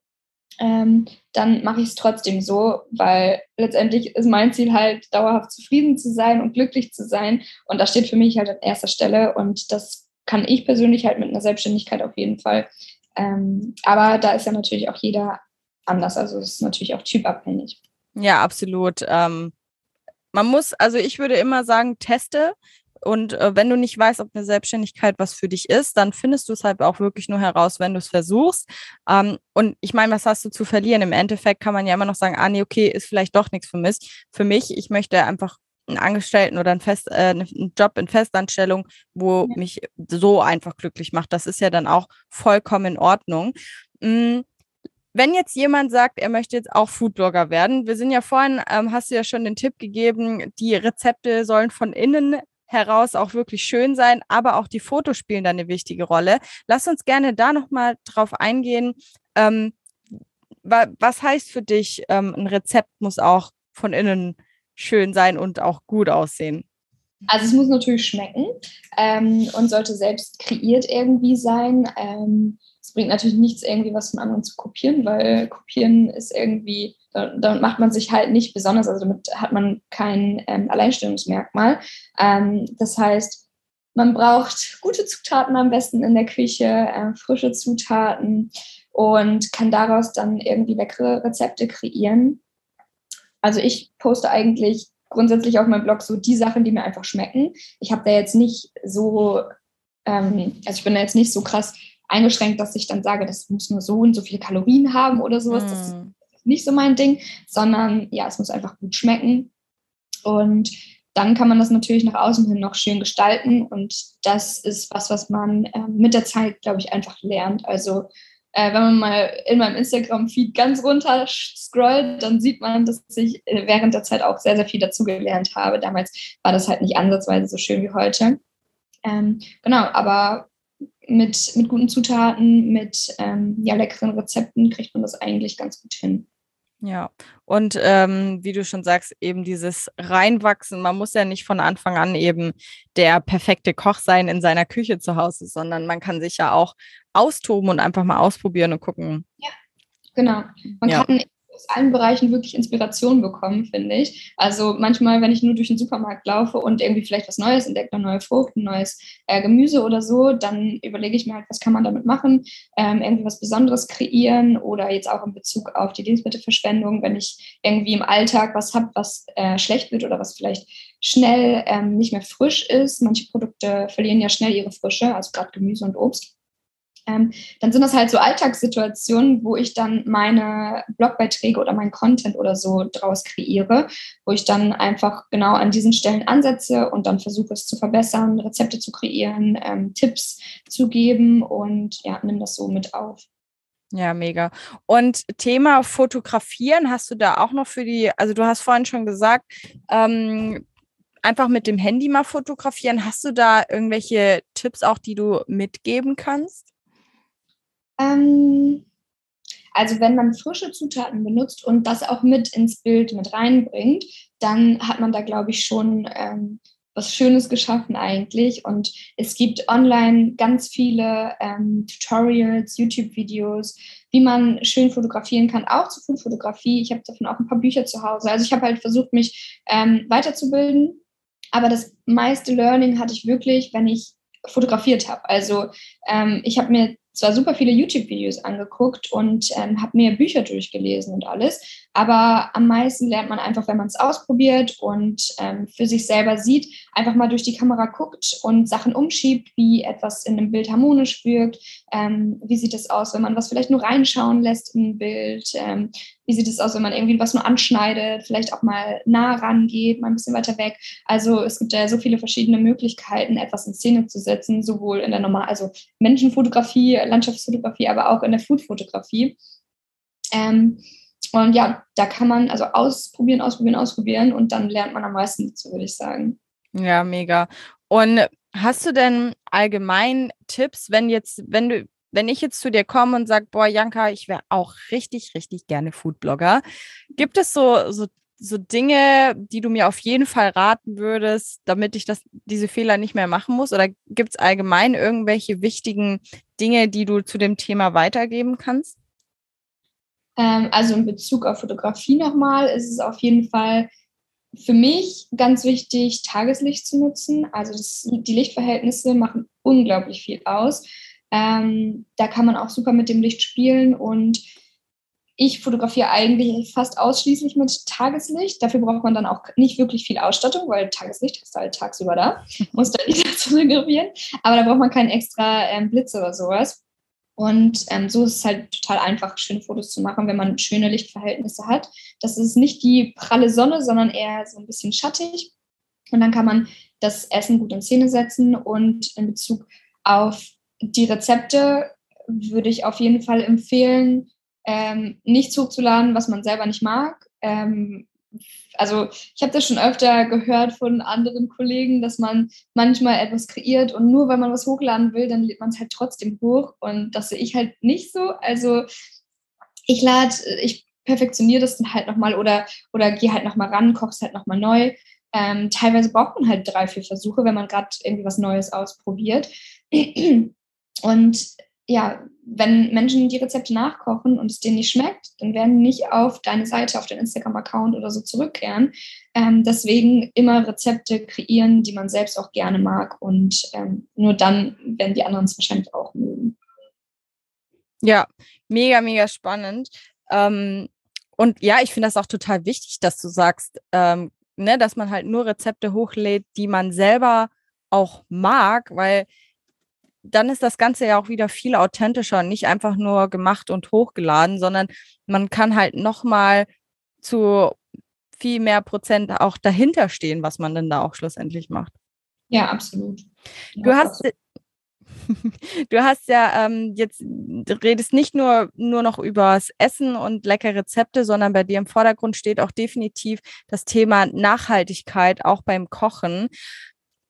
ähm, dann mache ich es trotzdem so, weil letztendlich ist mein Ziel halt, dauerhaft zufrieden zu sein und glücklich zu sein. Und das steht für mich halt an erster Stelle. Und das kann ich persönlich halt mit einer Selbstständigkeit auf jeden Fall. Ähm, aber da ist ja natürlich auch jeder anders. Also es ist natürlich auch typabhängig. Ja, absolut. Ähm, man muss, also ich würde immer sagen, teste. Und äh, wenn du nicht weißt, ob eine Selbstständigkeit was für dich ist, dann findest du es halt auch wirklich nur heraus, wenn du es versuchst. Ähm, und ich meine, was hast du zu verlieren? Im Endeffekt kann man ja immer noch sagen, ah nee, okay, ist vielleicht doch nichts für mich. Für mich, ich möchte einfach einen Angestellten oder einen, Fest, äh, einen Job in Festanstellung, wo ja. mich so einfach glücklich macht. Das ist ja dann auch vollkommen in Ordnung. Mhm wenn jetzt jemand sagt, er möchte jetzt auch Foodblogger werden, wir sind ja vorhin, ähm, hast du ja schon den Tipp gegeben, die Rezepte sollen von innen heraus auch wirklich schön sein, aber auch die Fotos spielen da eine wichtige Rolle. Lass uns gerne da nochmal drauf eingehen. Ähm, wa was heißt für dich, ähm, ein Rezept muss auch von innen schön sein und auch gut aussehen? Also es muss natürlich schmecken ähm, und sollte selbst kreiert irgendwie sein. Ähm, es bringt natürlich nichts, irgendwie was von anderen zu kopieren, weil kopieren ist irgendwie, damit macht man sich halt nicht besonders, also damit hat man kein ähm, Alleinstellungsmerkmal. Ähm, das heißt, man braucht gute Zutaten am besten in der Küche, äh, frische Zutaten und kann daraus dann irgendwie leckere Rezepte kreieren. Also ich poste eigentlich grundsätzlich auf meinem Blog so die Sachen, die mir einfach schmecken. Ich habe da jetzt nicht so, ähm, also ich bin da jetzt nicht so krass eingeschränkt, dass ich dann sage, das muss nur so und so viele Kalorien haben oder sowas. Mm. Das ist hm. nicht so mein Ding, sondern ja, es muss einfach gut schmecken. Und dann kann man das natürlich nach außen hin noch schön gestalten. Und das ist was, was man äh, mit der Zeit, glaube ich, einfach lernt. Also äh, wenn man mal in meinem Instagram-Feed ganz runter scrollt, dann sieht man, dass ich äh, während der Zeit auch sehr, sehr viel dazugelernt habe. Damals war das halt nicht ansatzweise so schön wie heute. Ähm, genau, aber mit, mit guten Zutaten, mit ähm, ja, leckeren Rezepten kriegt man das eigentlich ganz gut hin. Ja, und ähm, wie du schon sagst, eben dieses Reinwachsen. Man muss ja nicht von Anfang an eben der perfekte Koch sein in seiner Küche zu Hause, sondern man kann sich ja auch austoben und einfach mal ausprobieren und gucken. Ja, genau. Man ja. kann aus allen Bereichen wirklich Inspiration bekommen, finde ich. Also manchmal, wenn ich nur durch den Supermarkt laufe und irgendwie vielleicht was Neues entdecke, eine neue Frucht, ein neues äh, Gemüse oder so, dann überlege ich mir halt, was kann man damit machen, ähm, irgendwie was Besonderes kreieren oder jetzt auch in Bezug auf die Lebensmittelverschwendung, wenn ich irgendwie im Alltag was habe, was äh, schlecht wird oder was vielleicht schnell ähm, nicht mehr frisch ist. Manche Produkte verlieren ja schnell ihre Frische, also gerade Gemüse und Obst ähm, dann sind das halt so Alltagssituationen, wo ich dann meine Blogbeiträge oder mein Content oder so draus kreiere, wo ich dann einfach genau an diesen Stellen ansetze und dann versuche es zu verbessern, Rezepte zu kreieren, ähm, Tipps zu geben und ja, nimm das so mit auf. Ja, mega. Und Thema Fotografieren, hast du da auch noch für die, also du hast vorhin schon gesagt, ähm, einfach mit dem Handy mal fotografieren. Hast du da irgendwelche Tipps auch, die du mitgeben kannst? Ähm, also wenn man frische Zutaten benutzt und das auch mit ins Bild mit reinbringt, dann hat man da, glaube ich, schon ähm, was Schönes geschaffen eigentlich. Und es gibt online ganz viele ähm, Tutorials, YouTube-Videos, wie man schön fotografieren kann, auch zu Foodfotografie. Ich habe davon auch ein paar Bücher zu Hause. Also ich habe halt versucht, mich ähm, weiterzubilden. Aber das meiste Learning hatte ich wirklich, wenn ich fotografiert habe. Also ähm, ich habe mir zwar super viele YouTube-Videos angeguckt und ähm, habe mir Bücher durchgelesen und alles, aber am meisten lernt man einfach, wenn man es ausprobiert und ähm, für sich selber sieht, einfach mal durch die Kamera guckt und Sachen umschiebt, wie etwas in einem Bild harmonisch wirkt, ähm, wie sieht es aus, wenn man was vielleicht nur reinschauen lässt ein Bild, ähm, wie sieht es aus, wenn man irgendwie was nur anschneidet, vielleicht auch mal nah rangeht, mal ein bisschen weiter weg. Also es gibt ja so viele verschiedene Möglichkeiten, etwas in Szene zu setzen, sowohl in der normal, also Menschenfotografie, Landschaftsfotografie, aber auch in der Foodfotografie. Ähm, und ja, da kann man also ausprobieren, ausprobieren, ausprobieren und dann lernt man am meisten dazu, würde ich sagen. Ja, mega. Und hast du denn allgemein Tipps, wenn jetzt, wenn du, wenn ich jetzt zu dir komme und sage, boah, Janka, ich wäre auch richtig, richtig gerne Foodblogger. Gibt es so, so, so Dinge, die du mir auf jeden Fall raten würdest, damit ich das, diese Fehler nicht mehr machen muss? Oder gibt es allgemein irgendwelche wichtigen Dinge, die du zu dem Thema weitergeben kannst? Ähm, also in Bezug auf Fotografie nochmal ist es auf jeden Fall für mich ganz wichtig, Tageslicht zu nutzen. Also das, die Lichtverhältnisse machen unglaublich viel aus. Ähm, da kann man auch super mit dem Licht spielen und ich fotografiere eigentlich fast ausschließlich mit Tageslicht. Dafür braucht man dann auch nicht wirklich viel Ausstattung, weil Tageslicht hast du halt tagsüber da, *laughs* muss da nicht *laughs* fotografieren. Aber da braucht man keinen extra ähm, Blitz oder sowas. Und ähm, so ist es halt total einfach, schöne Fotos zu machen, wenn man schöne Lichtverhältnisse hat. Das ist nicht die pralle Sonne, sondern eher so ein bisschen schattig. Und dann kann man das Essen gut in Szene setzen. Und in Bezug auf die Rezepte würde ich auf jeden Fall empfehlen, ähm, nichts hochzuladen, was man selber nicht mag. Ähm, also ich habe das schon öfter gehört von anderen Kollegen, dass man manchmal etwas kreiert und nur weil man was hochladen will, dann lädt man es halt trotzdem hoch und das sehe ich halt nicht so. Also ich lade, ich perfektioniere das dann halt nochmal oder, oder gehe halt nochmal ran, koche es halt nochmal neu. Ähm, teilweise braucht man halt drei, vier Versuche, wenn man gerade irgendwie was Neues ausprobiert. Und ja, wenn Menschen die Rezepte nachkochen und es denen nicht schmeckt, dann werden die nicht auf deine Seite, auf den Instagram-Account oder so zurückkehren. Ähm, deswegen immer Rezepte kreieren, die man selbst auch gerne mag und ähm, nur dann werden die anderen es wahrscheinlich auch mögen. Ja, mega, mega spannend. Ähm, und ja, ich finde das auch total wichtig, dass du sagst, ähm, ne, dass man halt nur Rezepte hochlädt, die man selber auch mag, weil dann ist das Ganze ja auch wieder viel authentischer, nicht einfach nur gemacht und hochgeladen, sondern man kann halt nochmal zu viel mehr Prozent auch dahinter stehen, was man denn da auch schlussendlich macht. Ja, absolut. Ja, du hast, *laughs* du hast ja ähm, jetzt, du redest nicht nur, nur noch übers Essen und leckere Rezepte, sondern bei dir im Vordergrund steht auch definitiv das Thema Nachhaltigkeit, auch beim Kochen.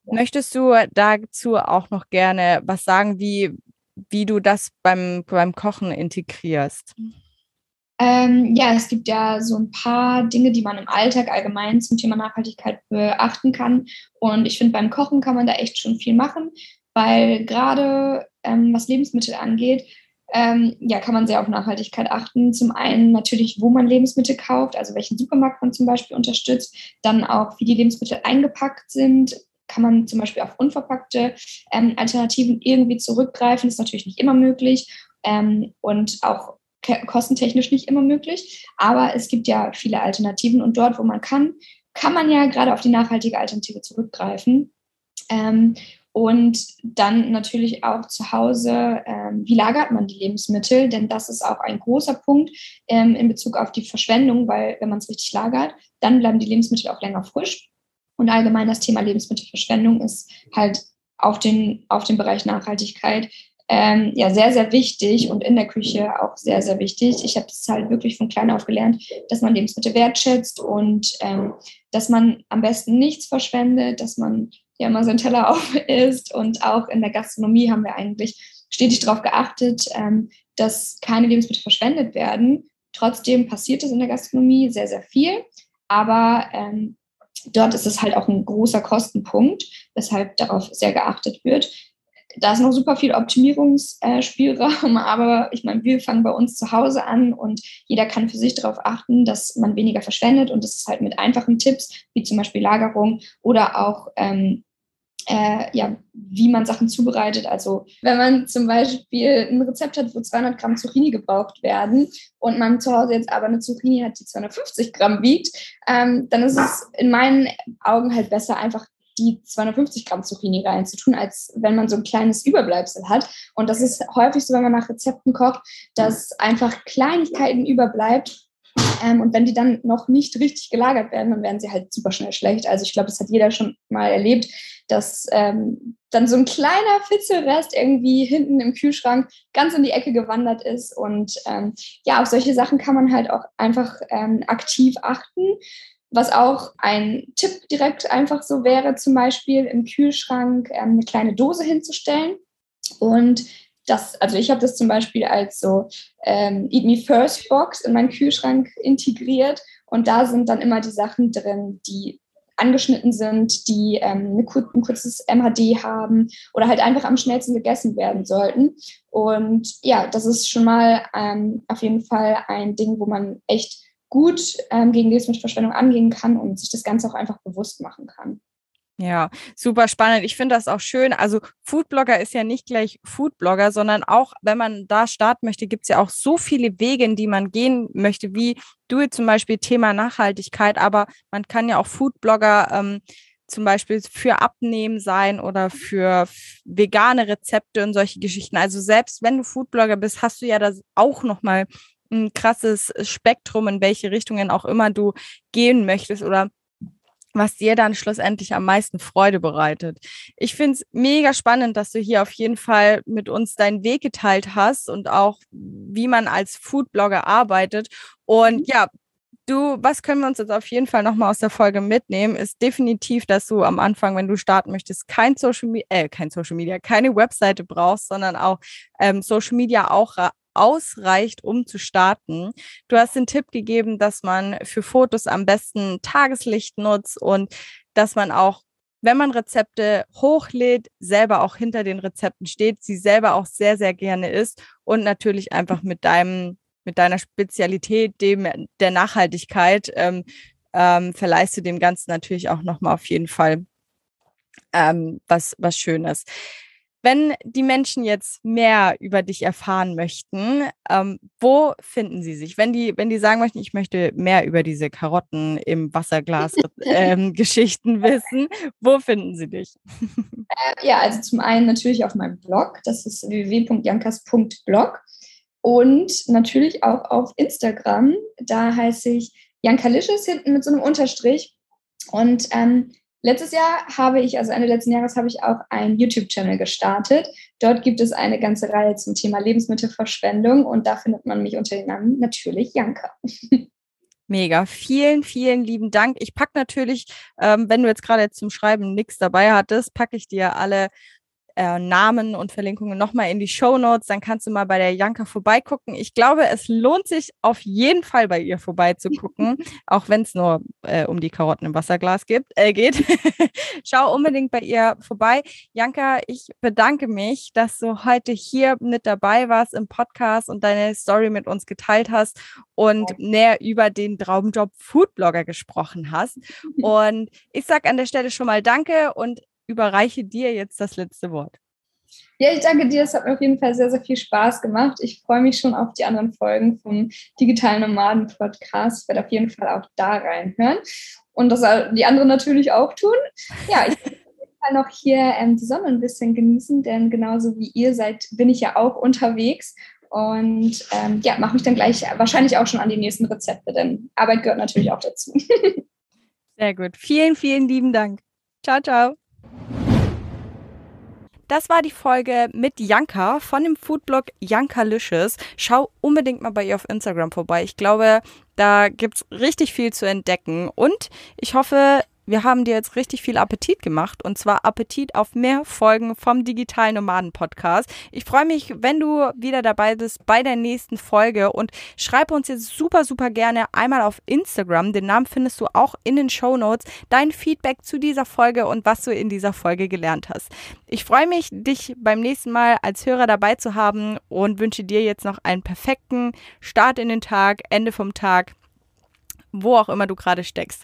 Möchtest du dazu auch noch gerne was sagen, wie, wie du das beim, beim Kochen integrierst? Ähm, ja, es gibt ja so ein paar Dinge, die man im Alltag allgemein zum Thema Nachhaltigkeit beachten kann. Und ich finde, beim Kochen kann man da echt schon viel machen, weil gerade ähm, was Lebensmittel angeht, ähm, ja, kann man sehr auf Nachhaltigkeit achten. Zum einen natürlich, wo man Lebensmittel kauft, also welchen Supermarkt man zum Beispiel unterstützt, dann auch, wie die Lebensmittel eingepackt sind, kann man zum Beispiel auf unverpackte ähm, Alternativen irgendwie zurückgreifen. Das ist natürlich nicht immer möglich ähm, und auch kostentechnisch nicht immer möglich. Aber es gibt ja viele Alternativen und dort, wo man kann, kann man ja gerade auf die nachhaltige Alternative zurückgreifen. Ähm, und dann natürlich auch zu Hause, ähm, wie lagert man die Lebensmittel? Denn das ist auch ein großer Punkt ähm, in Bezug auf die Verschwendung, weil wenn man es richtig lagert, dann bleiben die Lebensmittel auch länger frisch. Und allgemein das Thema Lebensmittelverschwendung ist halt auf den, auf den Bereich Nachhaltigkeit ähm, ja sehr, sehr wichtig und in der Küche auch sehr, sehr wichtig. Ich habe das halt wirklich von klein auf gelernt, dass man Lebensmittel wertschätzt und ähm, dass man am besten nichts verschwendet, dass man ja immer seinen Teller *laughs* auf isst und auch in der Gastronomie haben wir eigentlich stetig darauf geachtet, ähm, dass keine Lebensmittel verschwendet werden. Trotzdem passiert es in der Gastronomie sehr, sehr viel, aber ähm, dort ist es halt auch ein großer Kostenpunkt, weshalb darauf sehr geachtet wird. Da ist noch super viel Optimierungsspielraum, *laughs* aber ich meine, wir fangen bei uns zu Hause an und jeder kann für sich darauf achten, dass man weniger verschwendet und das ist halt mit einfachen Tipps, wie zum Beispiel Lagerung oder auch ähm, äh, ja, wie man Sachen zubereitet. Also wenn man zum Beispiel ein Rezept hat, wo 200 Gramm Zucchini gebraucht werden und man zu Hause jetzt aber eine Zucchini hat, die 250 Gramm wiegt, ähm, dann ist es in meinen Augen halt besser, einfach die 250 Gramm Zucchini reinzutun, als wenn man so ein kleines Überbleibsel hat. Und das ist häufig so, wenn man nach Rezepten kocht, dass einfach Kleinigkeiten überbleibt ähm, und wenn die dann noch nicht richtig gelagert werden, dann werden sie halt super schnell schlecht. Also ich glaube, das hat jeder schon mal erlebt, dass ähm, dann so ein kleiner Fitzelrest irgendwie hinten im Kühlschrank ganz in die Ecke gewandert ist. Und ähm, ja, auf solche Sachen kann man halt auch einfach ähm, aktiv achten. Was auch ein Tipp direkt einfach so wäre, zum Beispiel im Kühlschrank ähm, eine kleine Dose hinzustellen und das, also ich habe das zum Beispiel als so ähm, Eat Me First Box in meinen Kühlschrank integriert und da sind dann immer die Sachen drin, die angeschnitten sind, die ähm, ein kurzes MHD haben oder halt einfach am schnellsten gegessen werden sollten. Und ja, das ist schon mal ähm, auf jeden Fall ein Ding, wo man echt gut ähm, gegen Lebensmittelverschwendung angehen kann und sich das Ganze auch einfach bewusst machen kann. Ja, super spannend. Ich finde das auch schön. Also Foodblogger ist ja nicht gleich Foodblogger, sondern auch, wenn man da starten möchte, gibt es ja auch so viele Wege, in die man gehen möchte, wie du zum Beispiel Thema Nachhaltigkeit, aber man kann ja auch Foodblogger ähm, zum Beispiel für Abnehmen sein oder für vegane Rezepte und solche Geschichten. Also selbst wenn du Foodblogger bist, hast du ja das auch nochmal ein krasses Spektrum, in welche Richtungen auch immer du gehen möchtest oder was dir dann schlussendlich am meisten Freude bereitet. Ich finde es mega spannend, dass du hier auf jeden Fall mit uns deinen Weg geteilt hast und auch, wie man als Foodblogger arbeitet. Und mhm. ja, du, was können wir uns jetzt auf jeden Fall nochmal aus der Folge mitnehmen, ist definitiv, dass du am Anfang, wenn du starten möchtest, kein Social Media, äh, kein Social Media, keine Webseite brauchst, sondern auch ähm, Social Media auch ausreicht, um zu starten. Du hast den Tipp gegeben, dass man für Fotos am besten Tageslicht nutzt und dass man auch, wenn man Rezepte hochlädt, selber auch hinter den Rezepten steht, sie selber auch sehr, sehr gerne isst und natürlich einfach mit deinem, mit deiner Spezialität, dem der Nachhaltigkeit, ähm, ähm, verleihst du dem Ganzen natürlich auch nochmal auf jeden Fall ähm, was, was Schönes. Wenn die Menschen jetzt mehr über dich erfahren möchten, ähm, wo finden sie sich? Wenn die, wenn die sagen möchten, ich möchte mehr über diese Karotten im Wasserglas *laughs* ähm, Geschichten wissen, wo finden sie dich? *laughs* Äh, ja, also zum einen natürlich auf meinem Blog, das ist www.jankas.blog und natürlich auch auf Instagram, da heiße ich Jankalicious hinten mit so einem Unterstrich und ähm, Letztes Jahr habe ich, also Ende letzten Jahres, habe ich auch einen YouTube-Channel gestartet. Dort gibt es eine ganze Reihe zum Thema Lebensmittelverschwendung und da findet man mich unter dem Namen natürlich Janka. Mega. Vielen, vielen lieben Dank. Ich packe natürlich, ähm, wenn du jetzt gerade zum Schreiben nichts dabei hattest, packe ich dir alle äh, Namen und Verlinkungen nochmal in die Show Notes. Dann kannst du mal bei der Janka vorbeigucken. Ich glaube, es lohnt sich auf jeden Fall bei ihr vorbeizugucken, *laughs* auch wenn es nur äh, um die Karotten im Wasserglas gibt, äh, geht. *laughs* Schau unbedingt bei ihr vorbei. Janka, ich bedanke mich, dass du heute hier mit dabei warst im Podcast und deine Story mit uns geteilt hast und ja. näher über den Traumjob Foodblogger gesprochen hast. *laughs* Und ich sage an der Stelle schon mal Danke und überreiche dir jetzt das letzte Wort. Ja, ich danke dir. Es hat mir auf jeden Fall sehr, sehr viel Spaß gemacht. Ich freue mich schon auf die anderen Folgen vom Digitalen Nomaden Podcast. Ich werde auf jeden Fall auch da reinhören und das die anderen natürlich auch tun. Ja, ich werde auf jeden Fall noch hier ähm, die Sonne ein bisschen genießen, denn genauso wie ihr seid, bin ich ja auch unterwegs und ähm, ja, mache mich dann gleich wahrscheinlich auch schon an die nächsten Rezepte, denn Arbeit gehört natürlich auch dazu. *laughs* Sehr gut. Vielen, vielen lieben Dank. Ciao, ciao. Das war die Folge mit Janka von dem Foodblog Jankalicious. Schau unbedingt mal bei ihr auf Instagram vorbei. Ich glaube, da gibt es richtig viel zu entdecken. Und ich hoffe, wir haben dir jetzt richtig viel Appetit gemacht und zwar Appetit auf mehr Folgen vom Digitalen Nomaden Podcast. Ich freue mich, wenn du wieder dabei bist bei der nächsten Folge und schreib uns jetzt super, super gerne einmal auf Instagram. Den Namen findest du auch in den Show Notes. Dein Feedback zu dieser Folge und was du in dieser Folge gelernt hast. Ich freue mich, dich beim nächsten Mal als Hörer dabei zu haben und wünsche dir jetzt noch einen perfekten Start in den Tag, Ende vom Tag wo auch immer du gerade steckst.